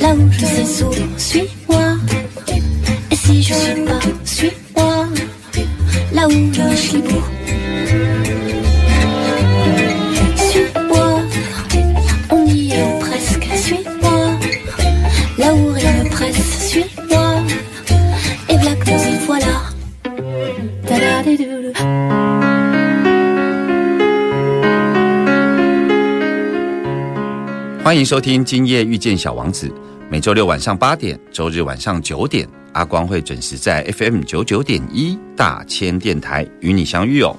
Là où je suis sourd, suis-moi. Et si je suis pas, suis-moi, là où je suis beau. 欢迎收听《今夜遇见小王子》，每周六晚上八点，周日晚上九点，阿光会准时在 FM 九九点一大千电台与你相遇哦。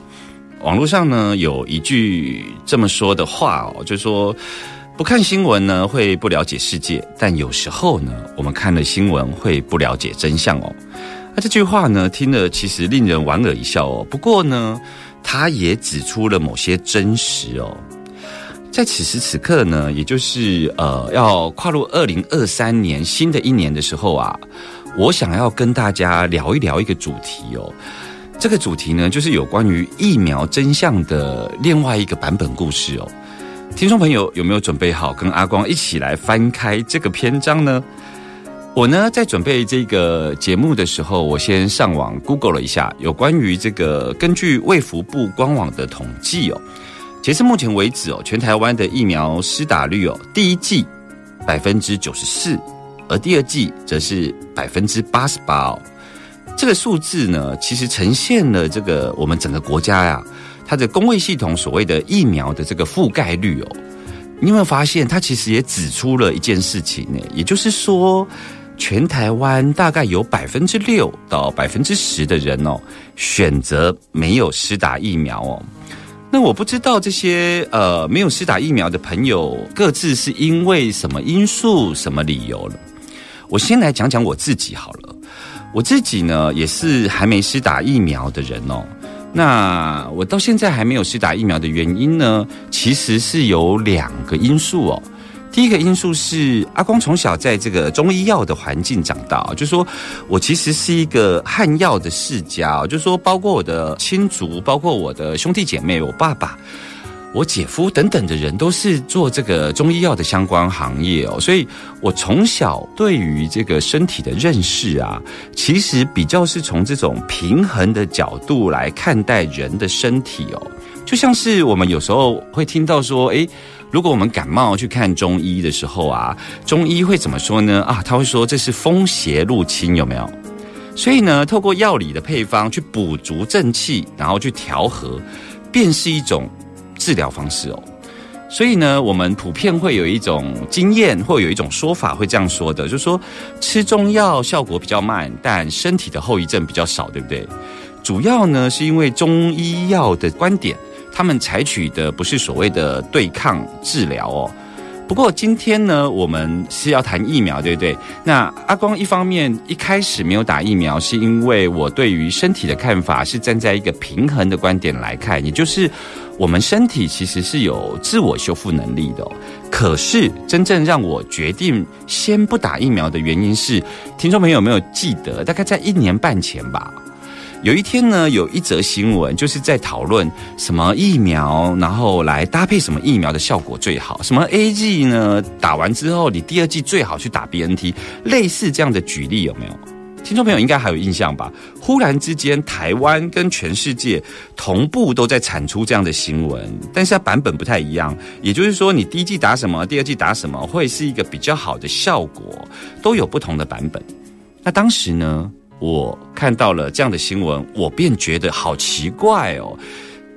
网络上呢有一句这么说的话哦，就说不看新闻呢会不了解世界，但有时候呢我们看了新闻会不了解真相哦。那这句话呢听了其实令人莞尔一笑哦，不过呢他也指出了某些真实哦。在此时此刻呢，也就是呃，要跨入二零二三年新的一年的时候啊，我想要跟大家聊一聊一个主题哦。这个主题呢，就是有关于疫苗真相的另外一个版本故事哦。听众朋友有没有准备好跟阿光一起来翻开这个篇章呢？我呢，在准备这个节目的时候，我先上网 Google 了一下有关于这个根据卫福部官网的统计哦。截至目前为止哦，全台湾的疫苗施打率哦，第一季百分之九十四，而第二季则是百分之八十八哦。这个数字呢，其实呈现了这个我们整个国家呀，它的公卫系统所谓的疫苗的这个覆盖率哦。你有没有发现，它其实也指出了一件事情呢？也就是说，全台湾大概有百分之六到百分之十的人哦，选择没有施打疫苗哦。那我不知道这些呃没有施打疫苗的朋友各自是因为什么因素、什么理由了。我先来讲讲我自己好了。我自己呢也是还没施打疫苗的人哦。那我到现在还没有施打疫苗的原因呢，其实是有两个因素哦。第一个因素是阿光从小在这个中医药的环境长大，就说我其实是一个汉药的世家，就说包括我的亲族，包括我的兄弟姐妹，我爸爸、我姐夫等等的人都是做这个中医药的相关行业哦，所以我从小对于这个身体的认识啊，其实比较是从这种平衡的角度来看待人的身体哦，就像是我们有时候会听到说，诶。如果我们感冒去看中医的时候啊，中医会怎么说呢？啊，他会说这是风邪入侵，有没有？所以呢，透过药理的配方去补足正气，然后去调和，便是一种治疗方式哦。所以呢，我们普遍会有一种经验，或有一种说法会这样说的，就是说吃中药效果比较慢，但身体的后遗症比较少，对不对？主要呢，是因为中医药的观点。他们采取的不是所谓的对抗治疗哦。不过今天呢，我们是要谈疫苗，对不对？那阿光一方面一开始没有打疫苗，是因为我对于身体的看法是站在一个平衡的观点来看，也就是我们身体其实是有自我修复能力的。可是真正让我决定先不打疫苗的原因是，听众朋友有没有记得？大概在一年半前吧。有一天呢，有一则新闻就是在讨论什么疫苗，然后来搭配什么疫苗的效果最好。什么 A G 呢？打完之后，你第二季最好去打 B N T，类似这样的举例有没有？听众朋友应该还有印象吧？忽然之间，台湾跟全世界同步都在产出这样的新闻，但是它版本不太一样。也就是说，你第一季打什么，第二季打什么，会是一个比较好的效果，都有不同的版本。那当时呢，我看到了这样的新闻，我便觉得好奇怪哦。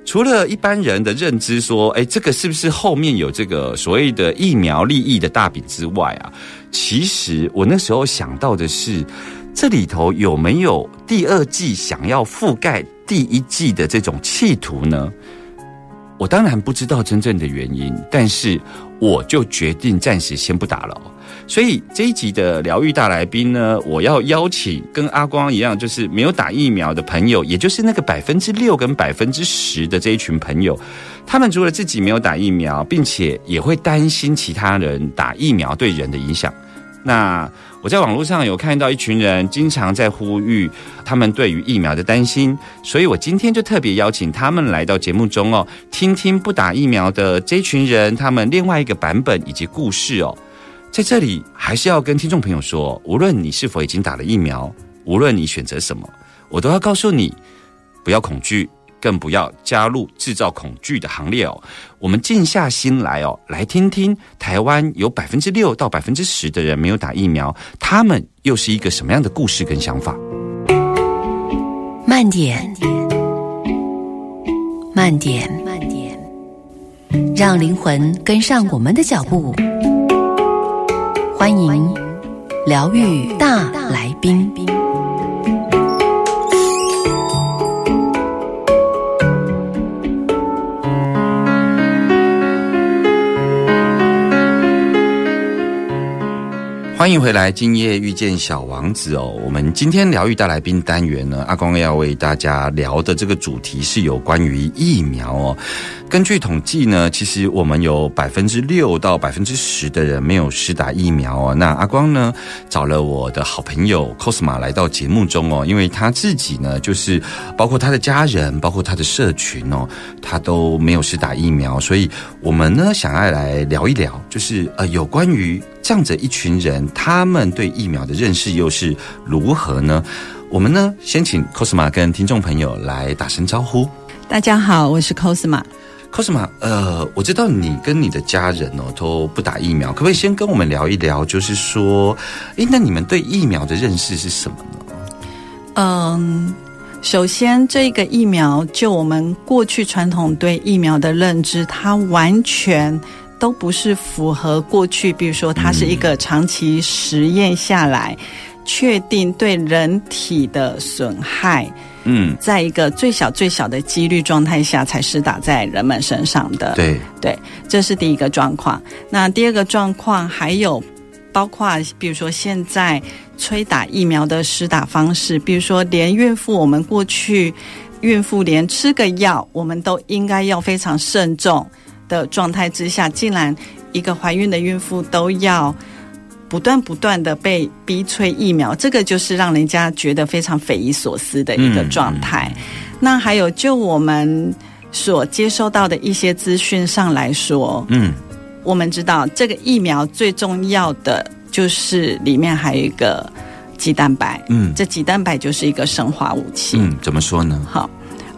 除了一般人的认知说，哎，这个是不是后面有这个所谓的疫苗利益的大饼之外啊？其实我那时候想到的是，这里头有没有第二季想要覆盖第一季的这种企图呢？我当然不知道真正的原因，但是我就决定暂时先不打了。所以这一集的疗愈大来宾呢，我要邀请跟阿光一样，就是没有打疫苗的朋友，也就是那个百分之六跟百分之十的这一群朋友，他们除了自己没有打疫苗，并且也会担心其他人打疫苗对人的影响。那我在网络上有看到一群人经常在呼吁他们对于疫苗的担心，所以我今天就特别邀请他们来到节目中哦，听听不打疫苗的这群人他们另外一个版本以及故事哦。在这里还是要跟听众朋友说，无论你是否已经打了疫苗，无论你选择什么，我都要告诉你，不要恐惧。更不要加入制造恐惧的行列哦。我们静下心来哦，来听听台湾有百分之六到百分之十的人没有打疫苗，他们又是一个什么样的故事跟想法？慢点，慢点，慢点，让灵魂跟上我们的脚步。欢迎疗愈大来宾。欢迎回来，今夜遇见小王子哦。我们今天疗愈大来宾单元呢，阿光要为大家聊的这个主题是有关于疫苗哦。根据统计呢，其实我们有百分之六到百分之十的人没有施打疫苗哦。那阿光呢，找了我的好朋友 Cosma 来到节目中哦，因为他自己呢，就是包括他的家人，包括他的社群哦，他都没有施打疫苗，所以我们呢，想要来聊一聊，就是呃，有关于。这样子一群人，他们对疫苗的认识又是如何呢？我们呢，先请 Cosma 跟听众朋友来打声招呼。大家好，我是 Cosma。Cosma，呃，我知道你跟你的家人哦都不打疫苗，可不可以先跟我们聊一聊？就是说，诶，那你们对疫苗的认识是什么呢？嗯，首先，这个疫苗就我们过去传统对疫苗的认知，它完全。都不是符合过去，比如说它是一个长期实验下来，确定对人体的损害，嗯，在一个最小最小的几率状态下才施打在人们身上的。对对，这是第一个状况。那第二个状况还有包括，比如说现在催打疫苗的施打方式，比如说连孕妇，我们过去孕妇连吃个药，我们都应该要非常慎重。的状态之下，竟然一个怀孕的孕妇都要不断不断的被逼催疫苗，这个就是让人家觉得非常匪夷所思的一个状态。那还有，就我们所接收到的一些资讯上来说，嗯，我们知道这个疫苗最重要的就是里面还有一个鸡蛋白，嗯，这鸡蛋白就是一个生化武器。嗯，怎么说呢？好。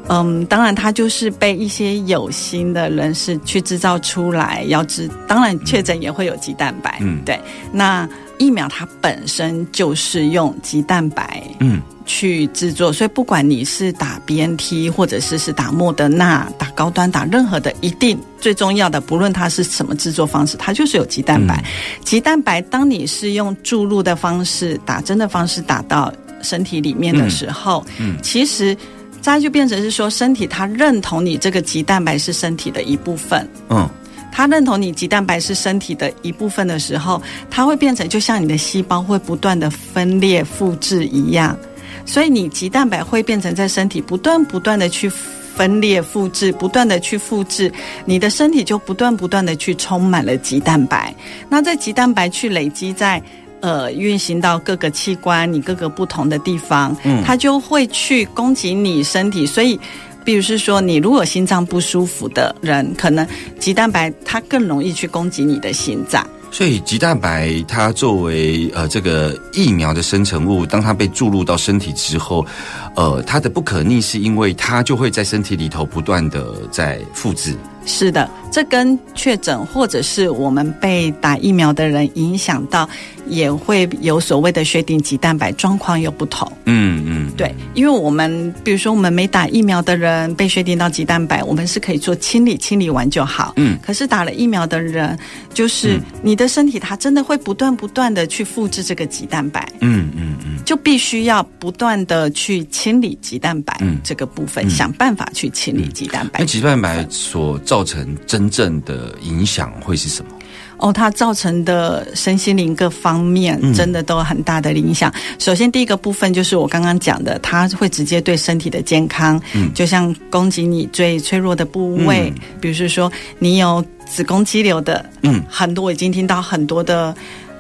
嗯，当然，它就是被一些有心的人士去制造出来，要知。当然，确诊也会有鸡蛋白。嗯，对。那疫苗它本身就是用鸡蛋白，嗯，去制作。所以，不管你是打 BNT，或者是是打莫德纳、打高端、打任何的，一定最重要的，不论它是什么制作方式，它就是有鸡蛋白。鸡蛋白，当你是用注入的方式、打针的方式打到身体里面的时候，嗯，其实。再就变成是说，身体它认同你这个肌蛋白是身体的一部分。嗯，它认同你肌蛋白是身体的一部分的时候，它会变成就像你的细胞会不断的分裂复制一样，所以你肌蛋白会变成在身体不断不断的去分裂复制，不断的去复制，你的身体就不断不断的去充满了肌蛋白。那这肌蛋白去累积在。呃，运行到各个器官，你各个不同的地方，嗯，它就会去攻击你身体。所以，比如是说，你如果心脏不舒服的人，可能鸡蛋白它更容易去攻击你的心脏。所以鸡蛋白它作为呃这个疫苗的生成物，当它被注入到身体之后，呃，它的不可逆是因为它就会在身体里头不断的在复制。是的，这跟确诊或者是我们被打疫苗的人影响到，也会有所谓的血顶棘蛋白状况有不同。嗯嗯，对，因为我们比如说我们没打疫苗的人被血顶到棘蛋白，我们是可以做清理，清理完就好。嗯可是打了疫苗的人，就是你的身体它真的会不断不断的去复制这个肌蛋白。嗯嗯嗯，就必须要不断的去清理鸡蛋白嗯这个部分，嗯想办法去清理鸡蛋白。那鸡蛋白所造成真正的影响会是什么？哦，它造成的身心灵各方面嗯真的都有很大的影响。首先，第一个部分就是我刚刚讲的，它会直接对身体的健康，嗯就像攻击你最脆弱的部位，嗯比如说你有子宫肌瘤的，嗯很多我已经听到很多的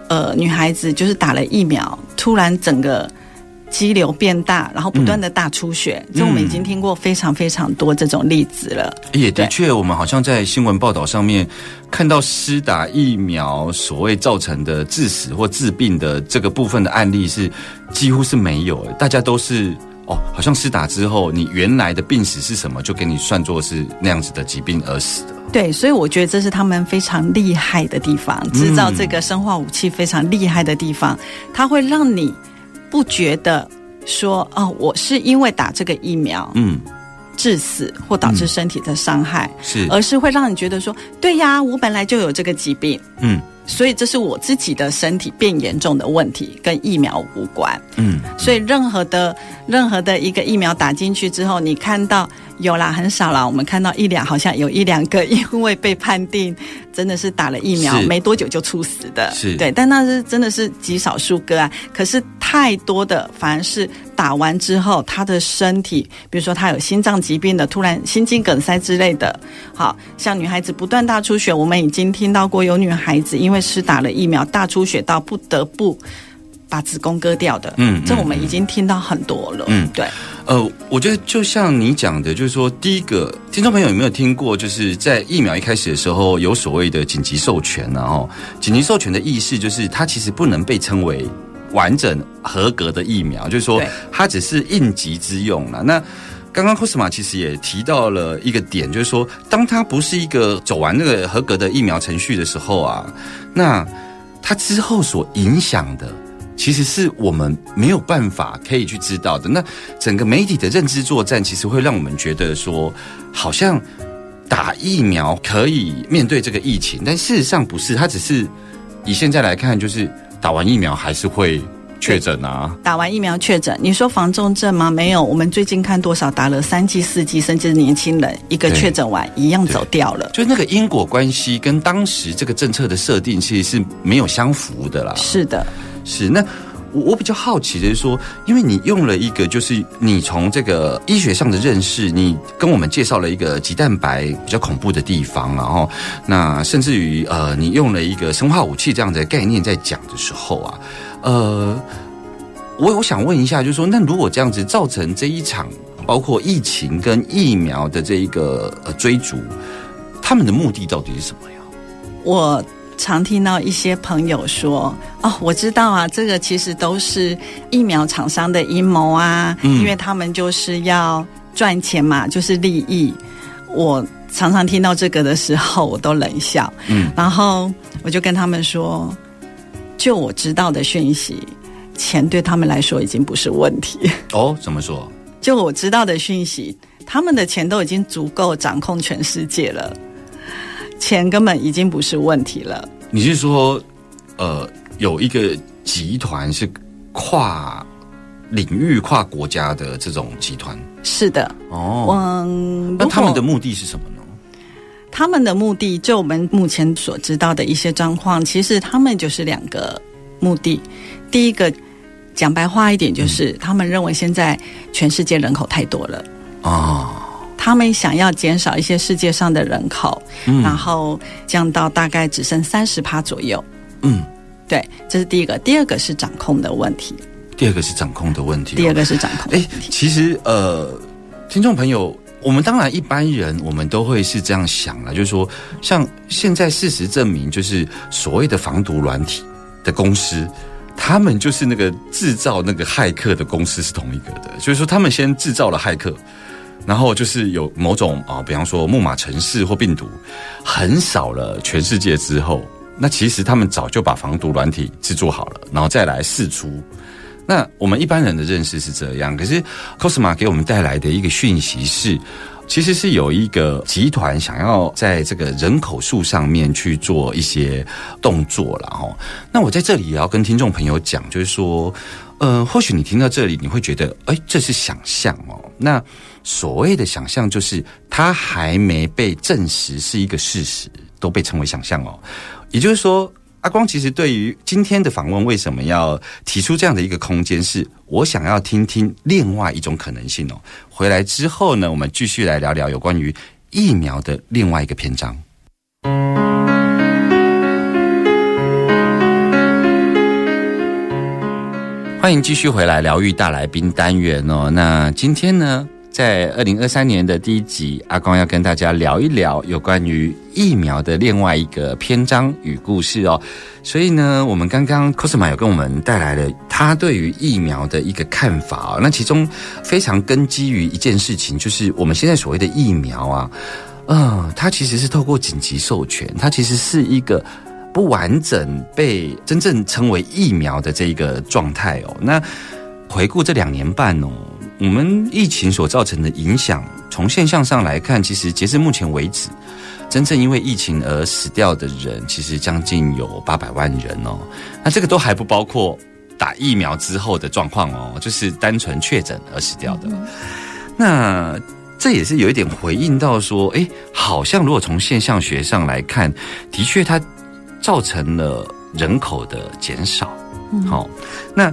呃女孩子就是打了疫苗，突然整个。肌瘤变大，然后不断的大出血，嗯这我们已经听过非常非常多这种例子了。也的确，我们好像在新闻报道上面看到施打疫苗所谓造成的致死或致病的这个部分的案例是几乎是没有的，大家都是哦，好像施打之后你原来的病史是什么，就给你算作是那样子的疾病而死的。对，所以我觉得这是他们非常厉害的地方，制造这个生化武器非常厉害的地方，它会让你不觉得说哦，我是因为打这个疫苗嗯，致死或导致身体的伤害，是，而是会让你觉得说，对呀，我本来就有这个疾病，嗯。所以这是我自己的身体变严重的问题，跟疫苗无关。嗯，所以任何的任何的一个疫苗打进去之后，你看到有啦，很少啦，我们看到一两，好像有一两个因为被判定真的是打了疫苗没多久就猝死的，是对，但那是真的是极少数个案。可是太多的反而是打完之后，他的身体，比如说他有心脏疾病的，突然心肌梗塞之类的，好像女孩子不断大出血，我们已经听到过有女孩子因为是打了疫苗大出血到不得不。把子宫割掉的，嗯这我们已经听到很多了，嗯对，呃，我觉得就像你讲的，就是说，第一个听众朋友有没有听过，就是在疫苗一开始的时候有所谓的紧急授权然后紧急授权的意思就是它其实不能被称为完整合格的疫苗，就是说它只是应急之用了。那刚刚 Cosma 其实也提到了一个点，就是说，当它不是一个走完那个合格的疫苗程序的时候啊，那它之后所影响的。其实是我们没有办法可以去知道的。那整个媒体的认知作战，其实会让我们觉得说，好像打疫苗可以面对这个疫情，但事实上不是。它只是以现在来看，就是打完疫苗还是会确诊啊。打完疫苗确诊，你说防重症吗？没有，我们最近看多少打了三剂、四剂，甚至年轻人一个确诊完一样走掉了。就那个因果关系跟当时这个政策的设定，其实是没有相符的啦。是的，是那。我我比较好奇的是说，因为你用了一个，就是你从这个医学上的认识，你跟我们介绍了一个鸡蛋白比较恐怖的地方，然后那甚至于呃，你用了一个生化武器这样的概念在讲的时候啊，呃，我我想问一下，就是说，那如果这样子造成这一场包括疫情跟疫苗的这一个呃追逐，他们的目的到底是什么呀？我常听到一些朋友说：“哦，我知道啊，这个其实都是疫苗厂商的阴谋啊，嗯因为他们就是要赚钱嘛，就是利益。”我常常听到这个的时候，我都冷笑。嗯然后我就跟他们说，就我知道的讯息，钱对他们来说已经不是问题。哦，怎么说？就我知道的讯息，他们的钱都已经足够掌控全世界了，钱根本已经不是问题了。你是说，呃，有一个集团是跨领域、跨国家的这种集团是的，哦？嗯，那他们的目的是什么呢？他们的目的，就我们目前所知道的一些状况，其实他们就是两个目的。第一个，讲白话一点，就是、嗯他们认为现在全世界人口太多了。啊，他们想要减少一些世界上的人口，嗯。然后降到大概只剩三十趴左右。嗯，对，这是第一个。第二个是掌控的问题，第二个是掌控的问题、哦。第二，个是掌控的哎其实呃，听众朋友我们当然一般人，我们都会是这样想了，就是说，像现在事实证明，就是所谓的防毒软体的公司，他们就是那个制造那个骇客的公司是同一个的，所以说他们先制造了骇客，然后就是有某种啊，比方说木马程式或病毒横扫了全世界之后，那其实他们早就把防毒软体制作好了，然后再来试出。那我们一般人的认识是这样，可是 Cosma 给我们带来的一个讯息是，其实是有一个集团想要在这个人口数上面去做一些动作了哈。那我在这里也要跟听众朋友讲，就是说，呃，或许你听到这里，你会觉得，哎，这是想象哦。那所谓的想象，就是它还没被证实是一个事实，都被称为想象哦。也就是说。阿光其实对于今天的访问，为什么要提出这样的一个空间？是我想要听听另外一种可能性哦。回来之后呢，我们继续来聊聊有关于疫苗的另外一个篇章。欢迎继续回来疗愈大来宾单元哦。那今天呢？在二零二三年的第一集，阿光要跟大家聊一聊有关于疫苗的另外一个篇章与故事哦。所以呢，我们刚刚 Cosma 有跟我们带来了他对于疫苗的一个看法哦。那其中非常根基于一件事情，就是我们现在所谓的疫苗啊，嗯，它其实是透过紧急授权，它其实是一个不完整被真正称为疫苗的这一个状态哦。那回顾这两年半哦。我们疫情所造成的影响，从现象上来看，其实截至目前为止，真正因为疫情而死掉的人，其实将近有八百万人哦。那这个都还不包括打疫苗之后的状况哦，就是单纯确诊而死掉的。那这也是有一点回应到说，哎，好像如果从现象学上来看，的确它造成了人口的减少。好，那。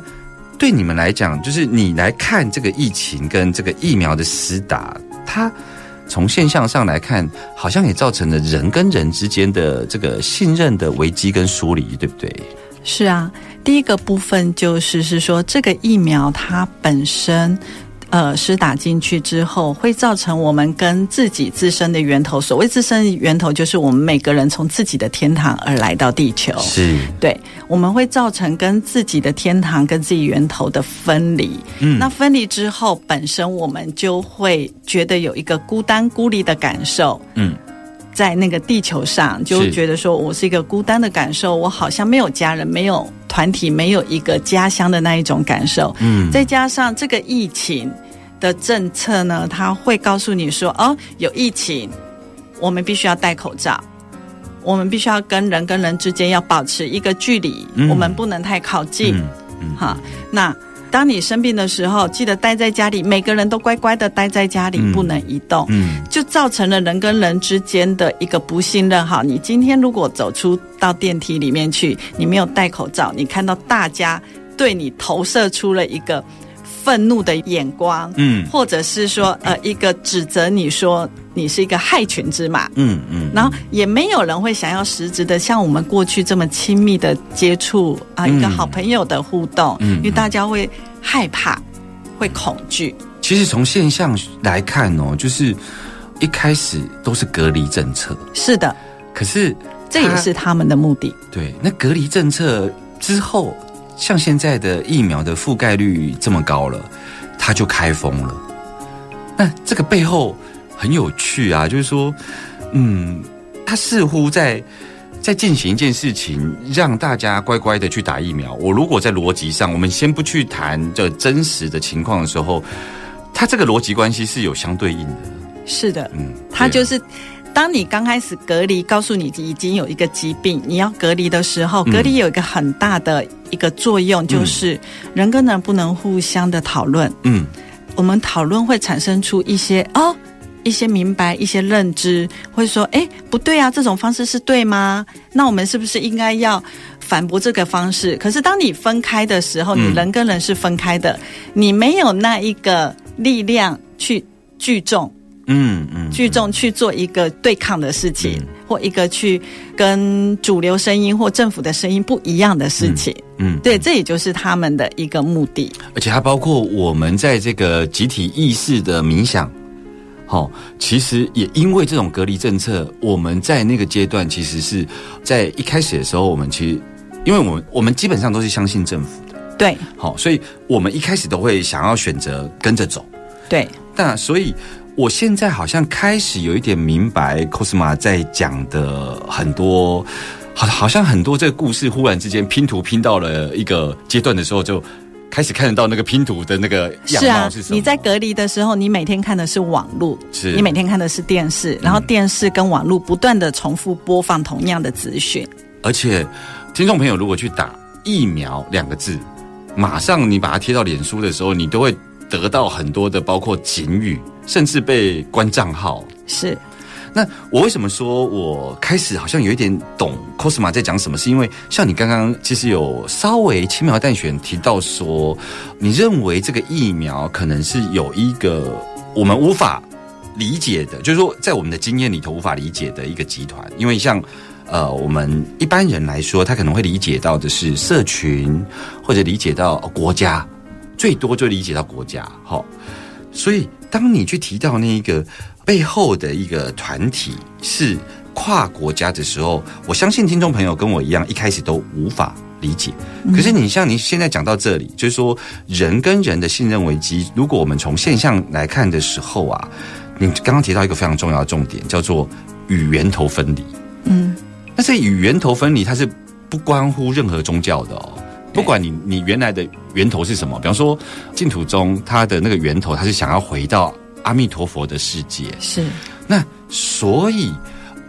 对你们来讲，就是你来看这个疫情跟这个疫苗的施打，它从现象上来看，好像也造成了人跟人之间的这个信任的危机跟疏离，对不对？是啊，第一个部分就是是说，这个疫苗它本身。呃，施打进去之后，会造成我们跟自己自身的源头。所谓自身源头，就是我们每个人从自己的天堂而来到地球。是，对，我们会造成跟自己的天堂、跟自己源头的分离。嗯，那分离之后，本身我们就会觉得有一个孤单、孤立的感受。嗯。在那个地球上，就觉得说我是一个孤单的感受，我好像没有家人，没有团体，没有一个家乡的那一种感受。嗯，再加上这个疫情的政策呢，他会告诉你说，哦，有疫情，我们必须要戴口罩，我们必须要跟人跟人之间要保持一个距离，我们不能太靠近。嗯，哈，那。当你生病的时候，记得待在家里，每个人都乖乖的待在家里，不能移动，嗯就造成了人跟人之间的一个不信任。哈，你今天如果走出到电梯里面去，你没有戴口罩，你看到大家对你投射出了一个。愤怒的眼光，嗯，或者是说，呃，一个指责你说你是一个害群之马，嗯嗯，然后也没有人会想要实质的像我们过去这么亲密的接触啊，一个好朋友的互动，嗯，因为大家会害怕，会恐惧。其实从现象来看哦，就是一开始都是隔离政策，是的，可是这也是他们的目的。对，那隔离政策之后。像现在的疫苗的覆盖率这么高了，它就开封了。那这个背后很有趣啊，就是说，嗯，它似乎在在进行一件事情，让大家乖乖的去打疫苗。我如果在逻辑上，我们先不去谈这真实的情况的时候，它这个逻辑关系是有相对应的。是的，嗯，它就是。当你刚开始隔离，告诉你已经有一个疾病，你要隔离的时候，隔离有一个很大的一个作用，就是人跟人不能互相的讨论。嗯，我们讨论会产生出一些哦，一些明白，一些认知，会说，哎，不对啊，这种方式是对吗？那我们是不是应该要反驳这个方式？可是当你分开的时候，你人跟人是分开的，你没有那一个力量去聚众。嗯嗯，聚众去做一个对抗的事情，或一个去跟主流声音或政府的声音不一样的事情。嗯，对，这也就是他们的一个目的。而且还包括我们在这个集体意识的冥想好，其实也因为这种隔离政策，我们在那个阶段，其实是在一开始的时候，我们其实，因为我们我们基本上都是相信政府的，对好，所以我们一开始都会想要选择跟着走。对，但所以，我现在好像开始有一点明白 Cosma 在讲的很多，好，好像很多这个故事忽然之间拼图拼到了一个阶段的时候，就开始看得到那个拼图的那个样是啊貌是，什么。你在隔离的时候，你每天看的是网络，是你每天看的是电视，然后电视跟网络不断的重复播放同样的资讯。而且，听众朋友如果去打疫苗两个字，马上你把它贴到脸书的时候，你都会得到很多的，包括警语，甚至被关账号。是那我为什么说我开始好像有一点懂 Cosma 在讲什么？是因为像你刚刚其实有稍微轻描淡写提到说，你认为这个疫苗可能是有一个我们无法理解的，就是说在我们的经验里头无法理解的一个集团，因为像。呃，我们一般人来说，他可能会理解到的是社群，或者理解到国家，最多就理解到国家。好，所以当你去提到那一个背后的一个团体是跨国家的时候，我相信听众朋友跟我一样，一开始都无法理解。可是你像你现在讲到这里，就是说人跟人的信任危机，如果我们从现象来看的时候啊，你刚刚提到一个非常重要的重点，叫做与源头分离。嗯，但是与源头分离，它是不关乎任何宗教的哦。不管你你原来的源头是什么，比方说净土宗，它的那个源头，它是想要回到阿弥陀佛的世界。是那所以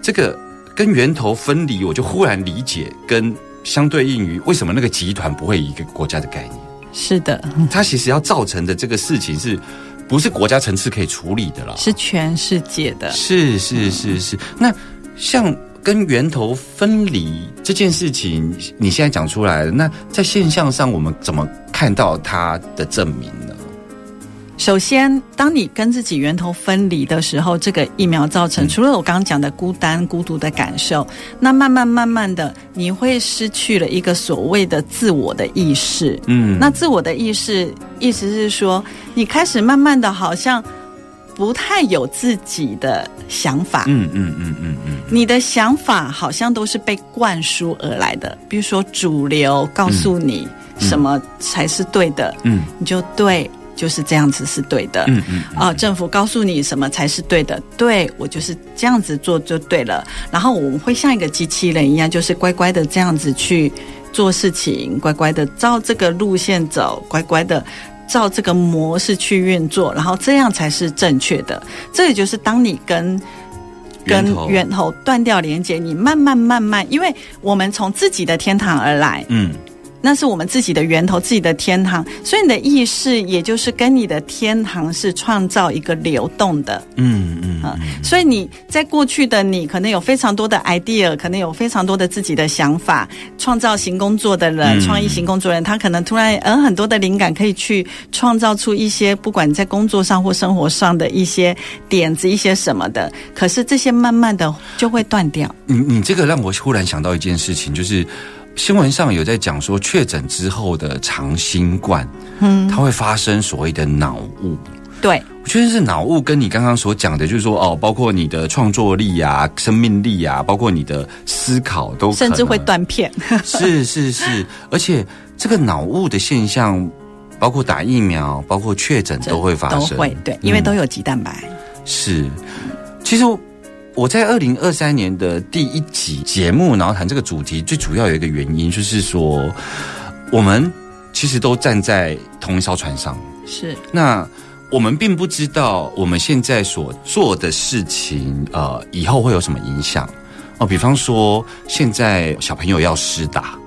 这个跟源头分离，我就忽然理解，跟相对应于为什么那个集团不会以一个国家的概念，是的，它其实要造成的这个事情是。不是国家层次可以处理的了，是全世界的。是是是是。那像跟源头分离这件事情，你现在讲出来了，那在现象上我们怎么看到它的证明呢？首先，当你跟自己源头分离的时候，这个疫苗造成除了我刚刚讲的孤单、孤独的感受，那慢慢慢慢的，你会失去了一个所谓的自我的意识。嗯，那自我的意识，意思是说，你开始慢慢的好像不太有自己的想法。嗯嗯嗯嗯嗯，你的想法好像都是被灌输而来的，比如说主流告诉你什么才是对的，嗯，你就对。就是这样子是对的，嗯嗯啊，政府告诉你什么才是对的，对我就是这样子做就对了。然后我们会像一个机器人一样，就是乖乖的这样子去做事情，乖乖的照这个路线走，乖乖的照这个模式去运作，然后这样才是正确的。这也就是当你跟跟源头源头断掉连接，你慢慢慢慢，因为我们从自己的天堂而来，嗯那是我们自己的源头，自己的天堂，所以你的意识也就是跟你的天堂是创造一个流动的。嗯嗯啊，所以你在过去的你可能有非常多的 idea，可能有非常多的自己的想法。创造型工作的人，嗯创意型工作人，他可能突然呃很多的灵感，可以去创造出一些不管在工作上或生活上的一些点子，一些什么的。可是这些慢慢的就会断掉。你你这个让我忽然想到一件事情，就是新闻上有在讲说，确诊之后的长新冠，嗯，它会发生所谓的脑雾。对，我觉得是脑雾，跟你刚刚所讲的，就是说哦，包括你的创作力啊、生命力啊，包括你的思考都可甚至会能断片。是是是，而且这个脑雾的现象，包括打疫苗，包括确诊都会发生，都会对，因为都嗯有鸡蛋白。是。其实我在二零二三年的第一集节目，然后谈这个主题，最主要有一个原因，就是说我们其实都站在同一艘船上，是那我们并不知道我们现在所做的事情，呃，以后会有什么影响哦。比方说，现在小朋友要施打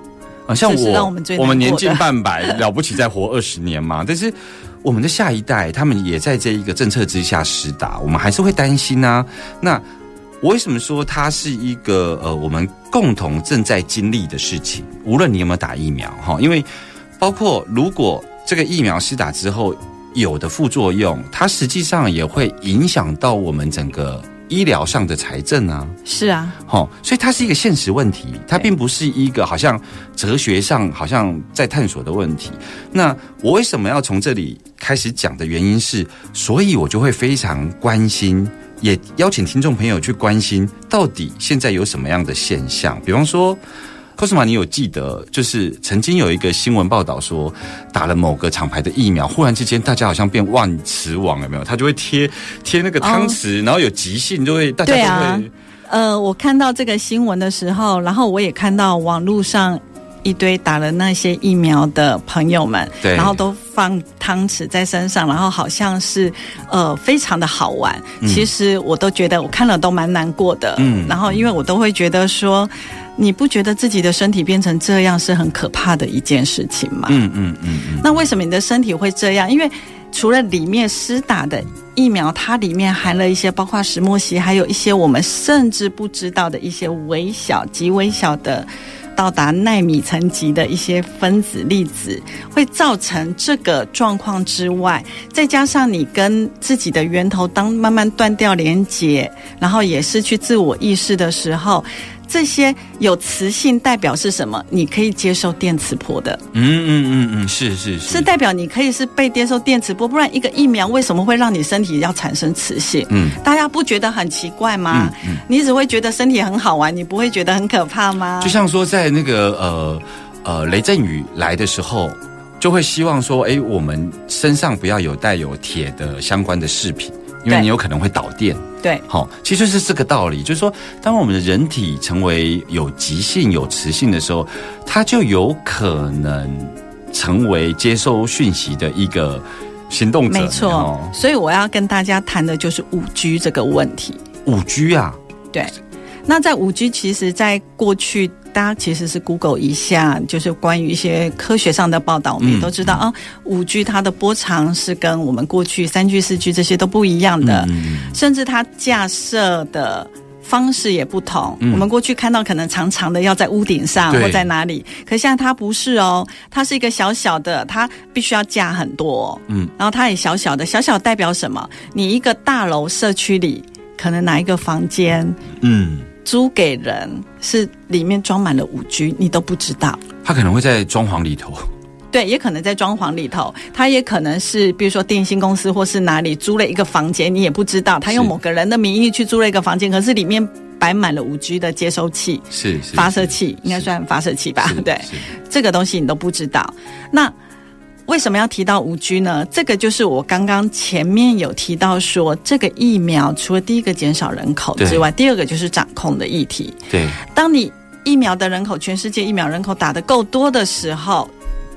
啊，像我，让我们年近半百，了不起再活二十年嘛。但是我们的下一代，他们也在这一个政策之下施打，我们还是会担心啊。那我为什么说它是一个呃，我们共同正在经历的事情？无论你有没有打疫苗哈，因为包括如果这个疫苗施打之后有的副作用，它实际上也会影响到我们整个医疗上的财政啊，是啊，好，所以它是一个现实问题，它并不是一个好像哲学上好像在探索的问题。那我为什么要从这里开始讲的原因是，所以我就会非常关心，也邀请听众朋友去关心，到底现在有什么样的现象，比方说。cosma，你有记得就是曾经有一个新闻报道说，打了某个厂牌的疫苗，忽然之间大家好像变万磁王，有没有？他就会贴贴那个汤匙，然后有急性就会大家都会。呃，我看到这个新闻的时候，然后我也看到网络上一堆打了那些疫苗的朋友们，对，然后都放汤匙在身上，然后好像是呃非常的好玩。其实我都觉得我看了都蛮难过的，嗯，然后因为我都会觉得说。你不觉得自己的身体变成这样是很可怕的一件事情吗？嗯嗯嗯嗯。那为什么你的身体会这样？因为除了里面施打的疫苗，它里面含了一些包括石墨烯，还有一些我们甚至不知道的一些微小、极微小的。到达纳米层级的一些分子粒子，会造成这个状况之外，再加上你跟自己的源头当慢慢断掉连接，然后也失去自我意识的时候。这些有磁性代表是什么？你可以接受电磁波的。嗯嗯嗯嗯，是是是，是代表你可以是被接受电磁波，不然一个疫苗为什么会让你身体要产生磁性？嗯，大家不觉得很奇怪吗？嗯，你只会觉得身体很好玩，你不会觉得很可怕吗？就像说在那个呃呃雷阵雨来的时候，就会希望说，哎，我们身上不要有带有铁的相关的饰品。因为你有可能会导电，对，好，其实是这个道理，就是说，当我们的人体成为有极性、有磁性的时候，它就有可能成为接收讯息的一个行动者。没错，所以我要跟大家谈的就是五 G 这个问题。五 G 啊，对，那在五 G，其实在过去。大家其实是 Google 一下，就是关于一些科学上的报道，我们也都知道啊。五 G 它的波长是跟我们过去三 G、四 G 这些都不一样的，甚至它架设的方式也不同。我们过去看到可能长长的要在屋顶上或在哪里，可现在它不是哦，它是一个小小的，它必须要架很多。嗯，然后它也小小的，小小代表什么？你一个大楼社区里可能哪一个房间？嗯。租给人是里面装满了五 G，你都不知道。他可能会在装潢里头，对，也可能在装潢里头。他也可能是，比如说电信公司或是哪里租了一个房间，你也不知道。他用某个人的名义去租了一个房间，可是里面摆满了五 G 的接收器，是发射器，应该算发射器吧？对，这个东西你都不知道。那。为什么要提到五 G 呢？这个就是我刚刚前面有提到说，这个疫苗除了第一个减少人口之外，第二个就是掌控的议题。对，当你疫苗的人口，全世界疫苗人口打得够多的时候，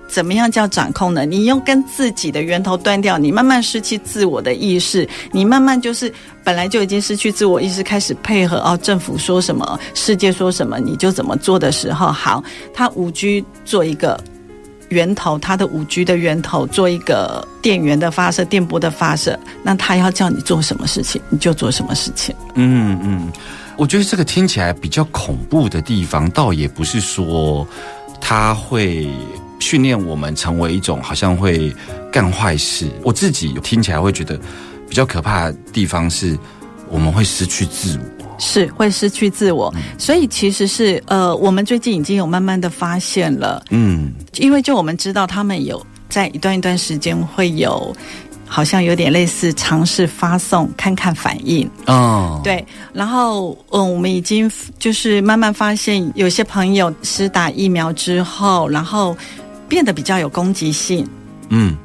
怎么样叫掌控呢？你用跟自己的源头断掉，你慢慢失去自我的意识，你慢慢就是本来就已经失去自我意识，开始配合哦，政府说什么，世界说什么，你就怎么做的时候，好，他五 G 做一个。源头，它的五 G 的源头做一个电源的发射、电波的发射，那他要叫你做什么事情，你就做什么事情。嗯嗯，我觉得这个听起来比较恐怖的地方，倒也不是说他会训练我们成为一种好像会干坏事。我自己听起来会觉得比较可怕的地方是，我们会失去自我。是会失去自我，所以其实是呃，我们最近已经有慢慢的发现了，嗯，因为就我们知道他们有在一段一段时间会有，好像有点类似尝试发送看看反应。哦，对，然后嗯，我们已经就是慢慢发现有些朋友施打疫苗之后，然后变得比较有攻击性，嗯，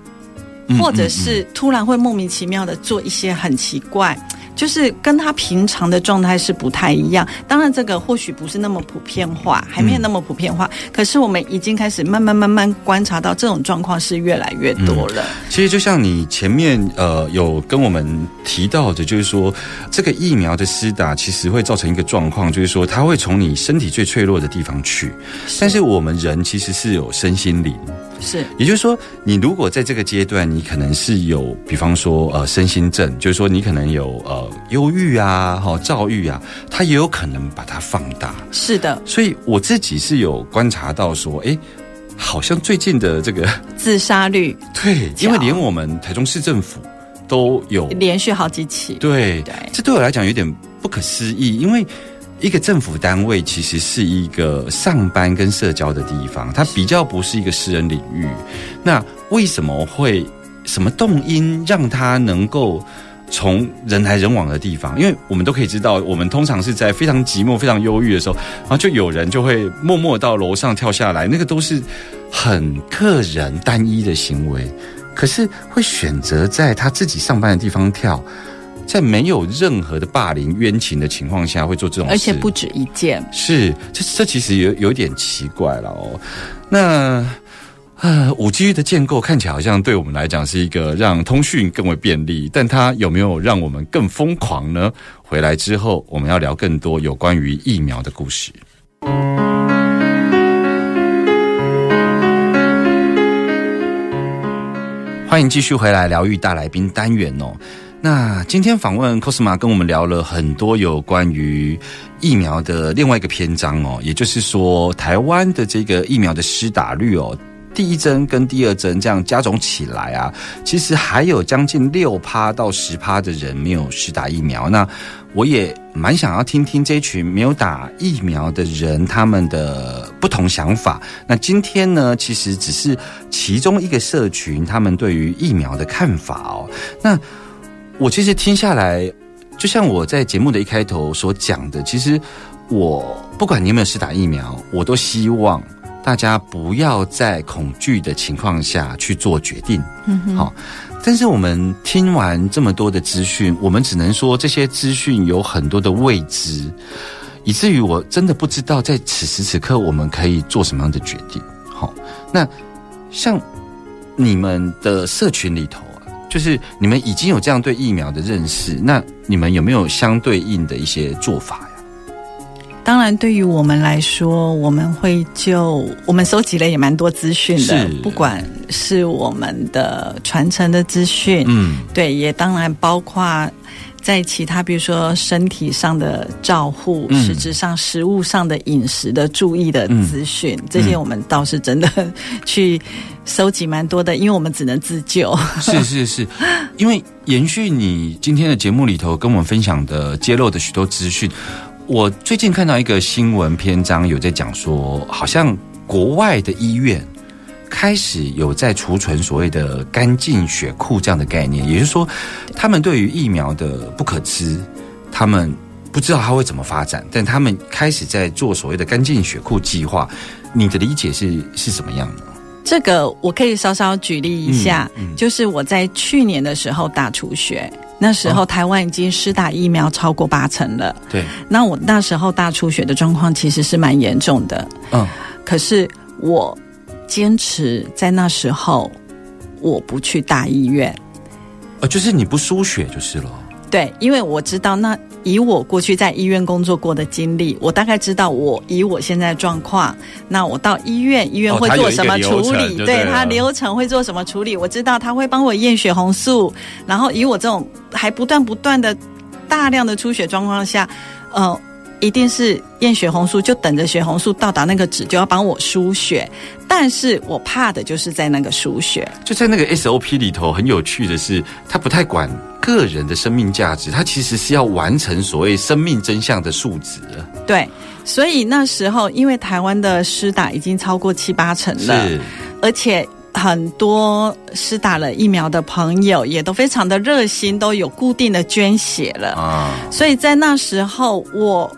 或者是突然会莫名其妙的做一些很奇怪。就是跟他平常的状态是不太一样。当然，这个或许不是那么普遍化，还没有那么普遍化。可是，我们已经开始慢慢慢慢观察到这种状况是越来越多了。其实，就像你前面呃有跟我们提到的，就是说这个疫苗的施打其实会造成一个状况，就是说它会从你身体最脆弱的地方去。但是，我们人其实是有身心灵。是，也就是说，你如果在这个阶段，你可能是有，比方说，呃，身心症，就是说，你可能有呃忧郁啊，哈，躁郁啊，它也有可能把它放大。是的，所以我自己是有观察到说，哎，好像最近的这个自杀率，对，因为连我们台中市政府都有连续好几起，对，这对我来讲有点不可思议，因为一个政府单位其实是一个上班跟社交的地方，它比较不是一个私人领域。那为什么会什么动因让他能够？从人来人往的地方，因为我们都可以知道，我们通常是在非常寂寞、非常忧郁的时候，然后就有人就会默默到楼上跳下来，那个都是很个人单一的行为。可是会选择在他自己上班的地方跳，在没有任何的霸凌冤情的情况下，会做这种事，而且不止一件。是，这这其实有有点奇怪了哦。那。呃，五 G 的建构看起来好像对我们来讲是一个让通讯更为便利，但它有没有让我们更疯狂呢？回来之后，我们要聊更多有关于疫苗的故事。欢迎继续回来疗愈大来宾单元哦。那今天访问 Cosma 跟我们聊了很多有关于疫苗的另外一个篇章哦，也就是说台湾的这个疫苗的施打率哦。第一针跟第二针这样加总起来啊，其实还有将近六趴到十趴的人没有施打疫苗。那我也蛮想要听听这群没有打疫苗的人他们的不同想法。那今天呢，其实只是其中一个社群他们对于疫苗的看法哦。那我其实听下来，就像我在节目的一开头所讲的，其实我不管你有没有施打疫苗，我都希望。大家不要在恐惧的情况下去做决定，好。但是我们听完这么多的资讯，我们只能说这些资讯有很多的未知，以至于我真的不知道在此时此刻我们可以做什么样的决定。好，那像你们的社群里头啊，就是你们已经有这样对疫苗的认识，那你们有没有相对应的一些做法？当然，对于我们来说，我们会就我们收集了也蛮多资讯的，不管是我们的传承的资讯，嗯，对，也当然包括在其他，比如说身体上的照护，实质上食物上的饮食的注意的资讯，这些我们倒是真的去收集蛮多的，因为我们只能自救。是是是，因为延续你今天的节目里头跟我们分享的揭露的许多资讯。我最近看到一个新闻篇章，有在讲说，好像国外的医院开始有在储存所谓的干净血库这样的概念，也就是说，他们对于疫苗的不可知，他们不知道它会怎么发展，但他们开始在做所谓的干净血库计划。你的理解是是什么样的？这个我可以稍稍举例一下，就是我在去年的时候大出血。那时候台湾已经施打疫苗超过八成了。对。那我那时候大出血的状况其实是蛮严重的。嗯。可是我坚持在那时候我不去大医院。呃，就是你不输血就是了。对，因为我知道那。以我过去在医院工作过的经历，我大概知道我以我现在状况，那我到医院，医院会做什么处理？对它流程会做什么处理？我知道他会帮我验血红素，然后以我这种还不断不断的大量的出血状况下，呃。一定是验血红素，就等着血红素到达那个值就要帮我输血。但是我怕的就是在那个输血，就在那个 SOP 里头，很有趣的是，他不太管个人的生命价值，他其实是要完成所谓生命真相的数值。对，所以那时候因为台湾的施打已经超过七八成了，而且很多施打了疫苗的朋友也都非常的热心，都有固定的捐血了啊。所以在那时候我。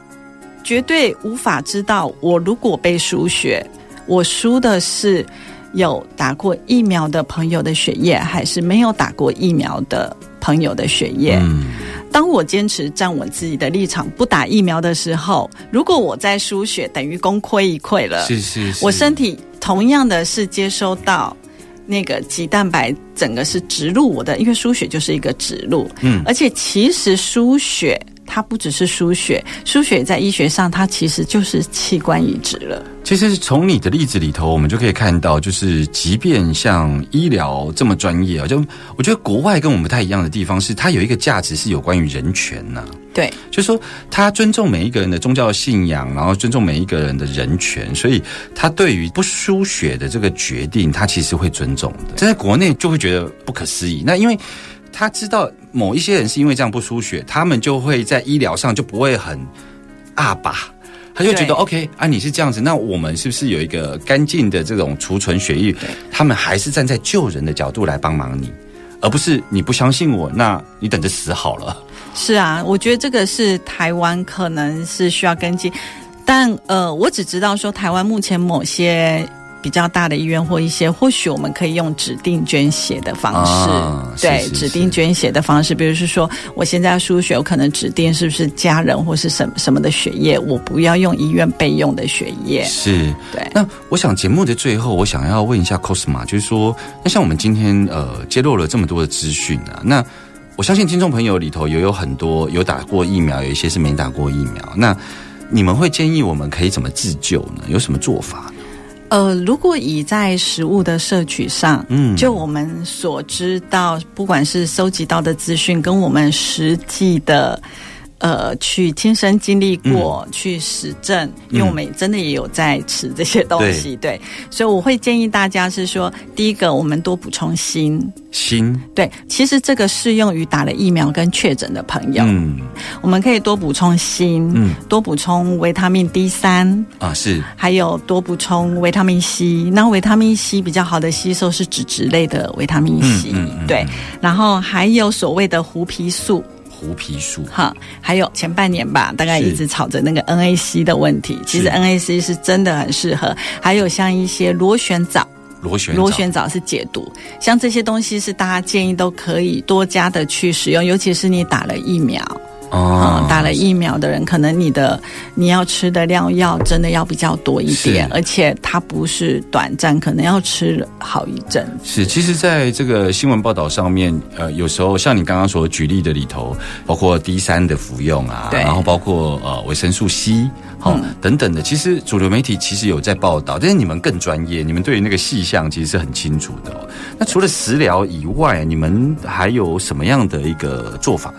绝对无法知道，我如果被输血，我输的是有打过疫苗的朋友的血液，还是没有打过疫苗的朋友的血液。嗯当我坚持站我自己的立场，不打疫苗的时候，如果我在输血，等于功亏一篑了。是是，我身体同样的是接收到那个肌蛋白，整个是植入我的，因为输血就是一个植入。嗯，而且其实输血。它不只是输血，输血在医学上，它其实就是器官移植了。其实从你的例子里头，我们就可以看到，就是即便像医疗这么专业啊，就我觉得国外跟我们不太一样的地方是，它有一个价值是有关于人权呐。对，就是说他尊重每一个人的宗教信仰，然后尊重每一个人的人权，所以他对于不输血的这个决定，他其实会尊重的。在国内就会觉得不可思议。那因为。他知道某一些人是因为这样不输血，他们就会在医疗上就不会很啊吧。他就觉得 OK 啊，你是这样子，那我们是不是有一个干净的这种储存血液？他们还是站在救人的角度来帮忙你，而不是你不相信我，那你等着死好了。是啊，我觉得这个是台湾可能是需要跟进，但呃，我只知道说台湾目前某些。比较大的医院或一些，或许我们可以用指定捐血的方式，啊是对是指定捐血的方式，比如是说，我现在要输血，我可能指定是不是家人或是什么什么的血液，我不要用医院备用的血液，是，对。那我想节目的最后，我想要问一下 Cosma，就是说，那像我们今天呃揭露了这么多的资讯啊，那我相信听众朋友里头也有很多有打过疫苗，有一些是没打过疫苗。那你们会建议我们可以怎么自救呢？有什么做法？呃，如果以在食物的摄取上，嗯就我们所知道，不管是收集到的资讯，跟我们实际的。呃，去亲身经历过，去实证，因为我们真的也有在吃这些东西，对，所以我会建议大家是说，第一个，我们多补充锌，锌，对，其实这个适用于打了疫苗跟确诊的朋友，嗯。我们可以多补充锌，嗯。多补充维他命 D 三，啊是。还有多补充维他命 C。那维他命 C 比较好的吸收是脂质类的维他命 C，、对。然后还有所谓的胡皮素，胡皮树，哈，还有前半年吧，大概一直吵着那个 NAC 的问题。其实 NAC 是真的很适合，还有像一些螺旋藻。螺旋藻螺旋藻是解毒，像这些东西是大家建议都可以多加的去使用，尤其是你打了疫苗，哦嗯，打了疫苗的人，可能你的你要吃的量要真的要比较多一点，而且它不是短暂，可能要吃好一阵子。是，其实，在这个新闻报道上面，呃，有时候像你刚刚所举例的里头，包括 D 三的服用啊，然后包括呃维生素 C，好、嗯等等的，其实主流媒体其实有在报道，但是你们更专业，你们对于那个细项其实是很清楚的、哦。那除了食疗以外，你们还有什么样的一个做法呢？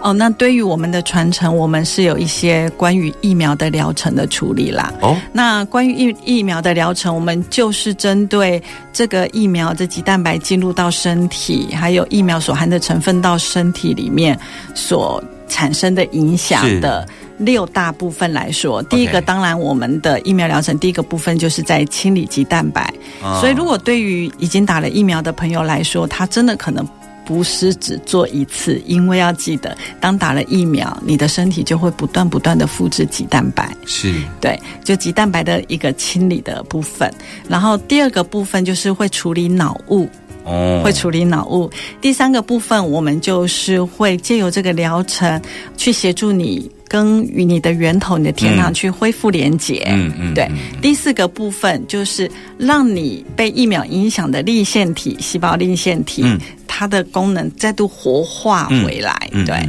哦，那对于我们的传承，我们是有一些关于疫苗的疗程的处理啦。哦，那关于疫疫苗的疗程，我们就是针对这个疫苗的肌蛋白进入到身体，还有疫苗所含的成分到身体里面所产生的影响的六大部分来说。第一个，当然我们的疫苗疗程第一个部分就是在清理肌蛋白。啊所以，如果对于已经打了疫苗的朋友来说，他真的可能。不是只做一次，因为要记得，当打了疫苗，你的身体就会不断不断的复制肌蛋白。是对，就肌蛋白的一个清理的部分。然后第二个部分就是会处理脑雾，哦，会处理脑雾。第三个部分，我们就是会借由这个疗程去协助你。跟与你的源头、你的天堂嗯去恢复连接，嗯嗯对嗯。第四个部分就是让你被疫苗影响的立腺体、细胞立腺体，嗯它的功能再度活化回来，对。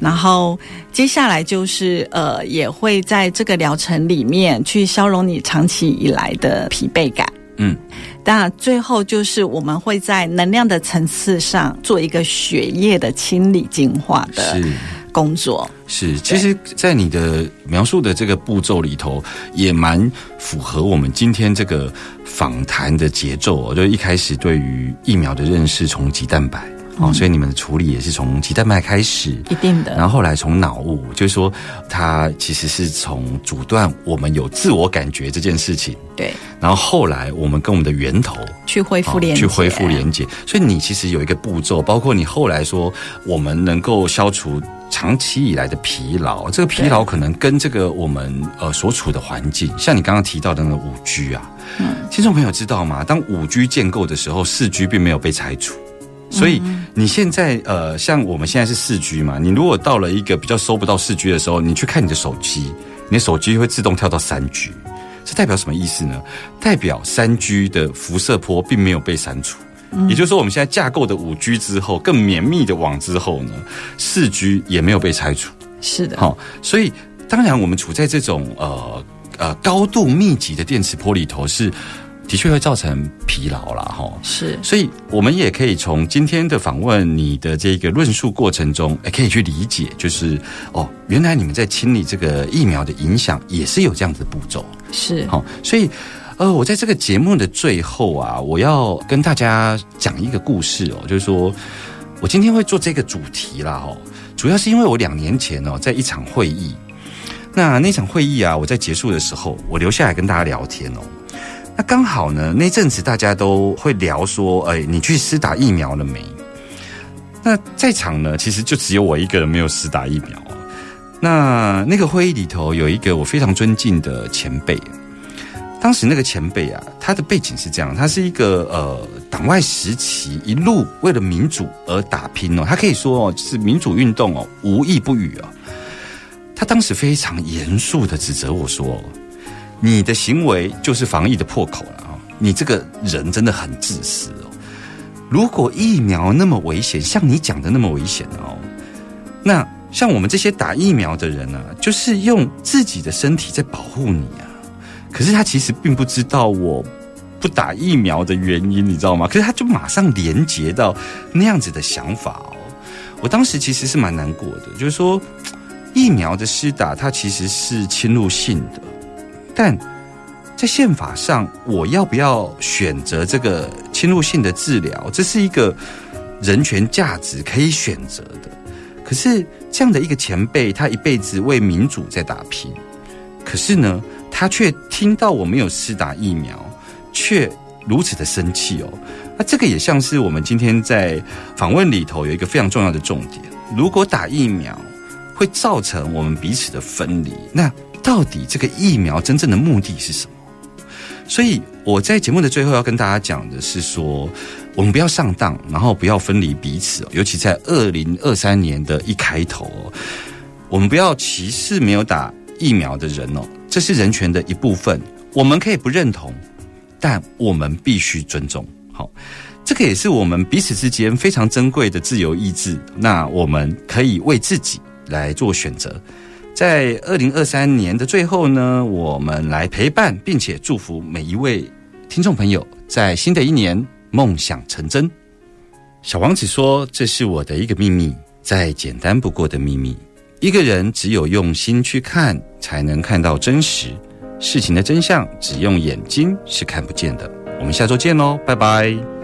然后接下来就是呃，也会在这个疗程里面去消融你长期以来的疲惫感。嗯，当然最后就是我们会在能量的层次上做一个血液的清理净化的是。工作。是，其实，在你的描述的这个步骤里头，也蛮符合我们今天这个访谈的节奏、哦。就一开始对于疫苗的认识，从鸡蛋白哦，所以你们的处理也是从鸡蛋白开始。一定的，然后后来从脑雾，就是说它其实是从阻断我们有自我感觉这件事情，对，然后后来我们跟我们的源头去恢复连接，去恢复连接。所以你其实有一个步骤，包括你后来说我们能够消除长期以来的疲劳，这个疲劳可能跟这个我们呃所处的环境，像你刚刚提到的那个五 G 啊，嗯，听众朋友知道吗？当五 G 建构的时候，四 G 并没有被拆除。所以你现在呃，像我们现在是四 G 嘛，你如果到了一个比较收不到四 G 的时候，你去看你的手机，你的手机会自动跳到三 G，这代表什么意思呢？代表三 G 的辐射波并没有被删除。也就是说，我们现在架构的五 G 之后，更绵密的网之后呢，四 G 也没有被拆除。是的，好、所以当然我们处在这种呃呃高度密集的电磁波里头是。的确会造成疲劳啦，哈，是，所以我们也可以从今天的访问你的这个论述过程中，哎，可以去理解，就是哦，原来你们在清理这个疫苗的影响，也是有这样子的步骤，是，好、所以。呃，我在这个节目的最后啊，我要跟大家讲一个故事哦，就是说，我今天会做这个主题啦，哦，主要是因为我两年前哦，在一场会议，那那场会议啊，我在结束的时候，我留下来跟大家聊天哦。那刚好呢，那阵子大家都会聊说，哎，你去施打疫苗了没？那在场呢，其实就只有我一个人没有施打疫苗。那那个会议里头有一个我非常尊敬的前辈，当时那个前辈啊，他的背景是这样，他是一个呃党外时期一路为了民主而打拼哦，他可以说哦，就是民主运动哦无义不语哦。他当时非常严肃的指责我说：“你的行为就是防疫的破口了啊！你这个人真的很自私哦。如果疫苗那么危险，像你讲的那么危险哦，那……”像我们这些打疫苗的人呢，就是用自己的身体在保护你啊。可是他其实并不知道我不打疫苗的原因，你知道吗？可是他就马上连接到那样子的想法哦。我当时其实是蛮难过的，就是说疫苗的施打它其实是侵入性的，但在宪法上，我要不要选择这个侵入性的治疗，这是一个人权价值可以选择的。可是这样的一个前辈，他一辈子为民主在打拼，可是呢，他却听到我没有施打疫苗，却如此的生气哦。那这个也像是我们今天在访问里头有一个非常重要的重点：如果打疫苗会造成我们彼此的分离，那到底这个疫苗真正的目的是什么？所以我在节目的最后要跟大家讲的是说。我们不要上当，然后不要分离彼此，尤其在二零二三年的一开头，我们不要歧视没有打疫苗的人哦，这是人权的一部分，我们可以不认同，但我们必须尊重。好，这个也是我们彼此之间非常珍贵的自由意志。那我们可以为自己来做选择，在二零二三年的最后呢，我们来陪伴并且祝福每一位听众朋友，在新的一年。梦想成真，小王子说：“这是我的一个秘密，再简单不过的秘密。一个人只有用心去看，才能看到真实事情的真相。只用眼睛是看不见的。”我们下周见喽，拜拜。